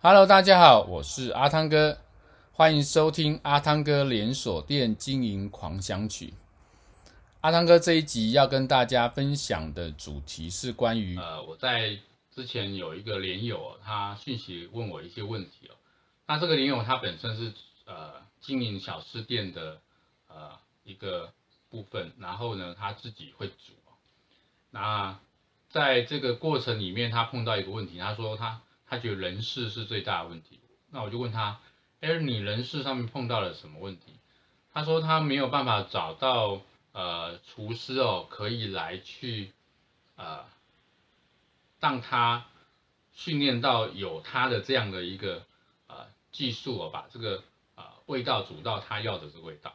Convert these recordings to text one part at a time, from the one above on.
Hello，大家好，我是阿汤哥，欢迎收听阿汤哥连锁店经营狂想曲。阿汤哥这一集要跟大家分享的主题是关于呃，我在之前有一个连友，他讯息问我一些问题哦。那这个连友他本身是呃经营小吃店的呃一个部分，然后呢他自己会煮。那在这个过程里面，他碰到一个问题，他说他。他觉得人事是最大的问题，那我就问他，哎，你人事上面碰到了什么问题？他说他没有办法找到呃厨师哦，可以来去呃让他训练到有他的这样的一个呃技术哦，把这个呃味道煮到他要的这个味道。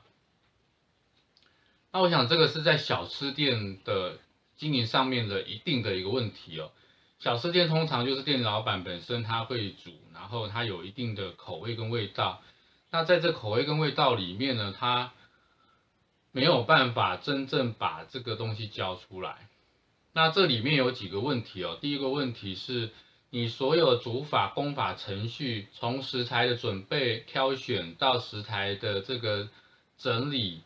那我想这个是在小吃店的经营上面的一定的一个问题哦。小吃店通常就是店老板本身他会煮，然后他有一定的口味跟味道。那在这口味跟味道里面呢，他没有办法真正把这个东西教出来。那这里面有几个问题哦。第一个问题是，你所有的煮法、工法、程序，从食材的准备、挑选到食材的这个整理，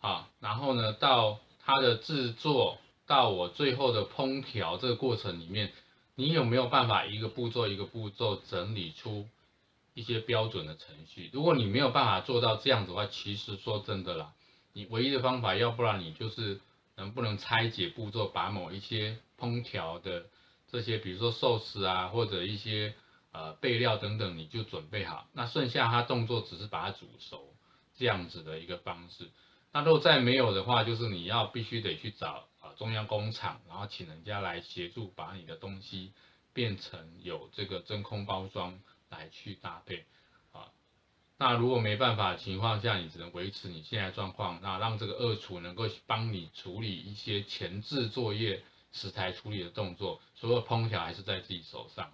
啊，然后呢到它的制作。到我最后的烹调这个过程里面，你有没有办法一个步骤一个步骤整理出一些标准的程序？如果你没有办法做到这样子的话，其实说真的啦，你唯一的方法，要不然你就是能不能拆解步骤，把某一些烹调的这些，比如说寿司啊，或者一些呃备料等等，你就准备好，那剩下它动作只是把它煮熟这样子的一个方式。那如果再没有的话，就是你要必须得去找。中央工厂，然后请人家来协助把你的东西变成有这个真空包装来去搭配啊。那如果没办法的情况下，你只能维持你现在状况，那让这个二厨能够帮你处理一些前置作业、食材处理的动作，所有烹调还是在自己手上。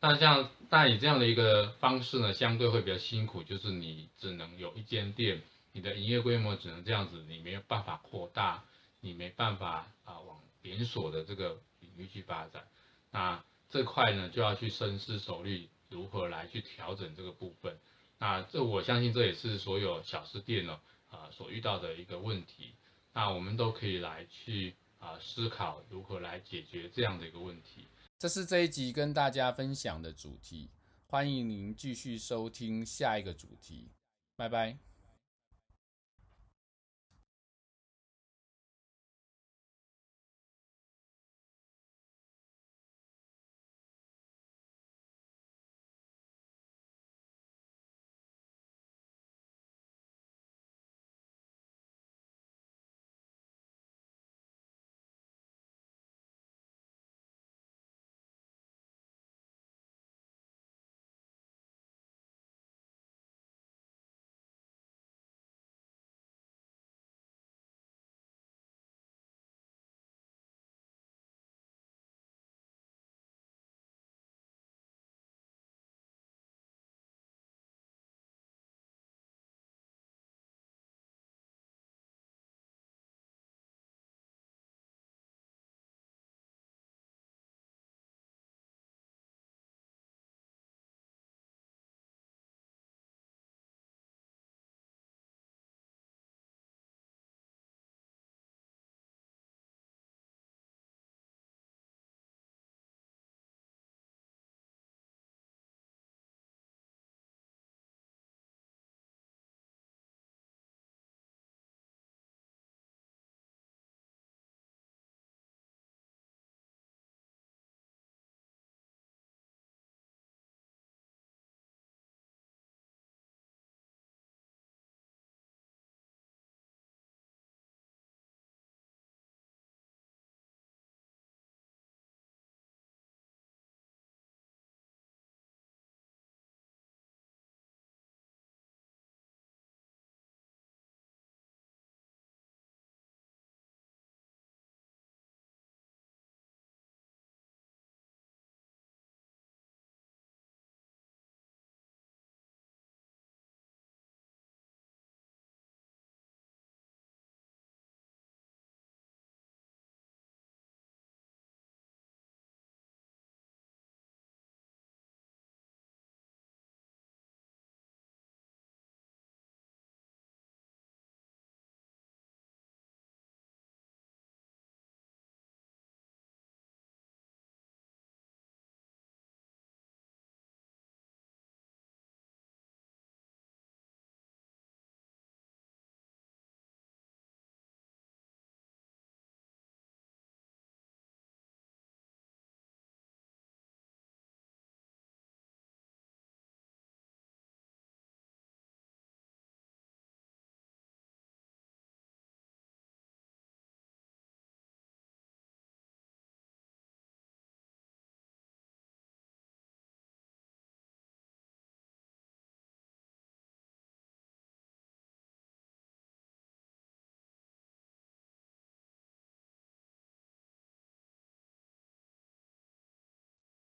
那像但以这样的一个方式呢，相对会比较辛苦，就是你只能有一间店，你的营业规模只能这样子，你没有办法扩大。你没办法啊，往连锁的这个领域去发展，那这块呢就要去深思熟虑如何来去调整这个部分。那这我相信这也是所有小吃店呢啊所遇到的一个问题。那我们都可以来去啊思考如何来解决这样的一个问题。这是这一集跟大家分享的主题，欢迎您继续收听下一个主题，拜拜。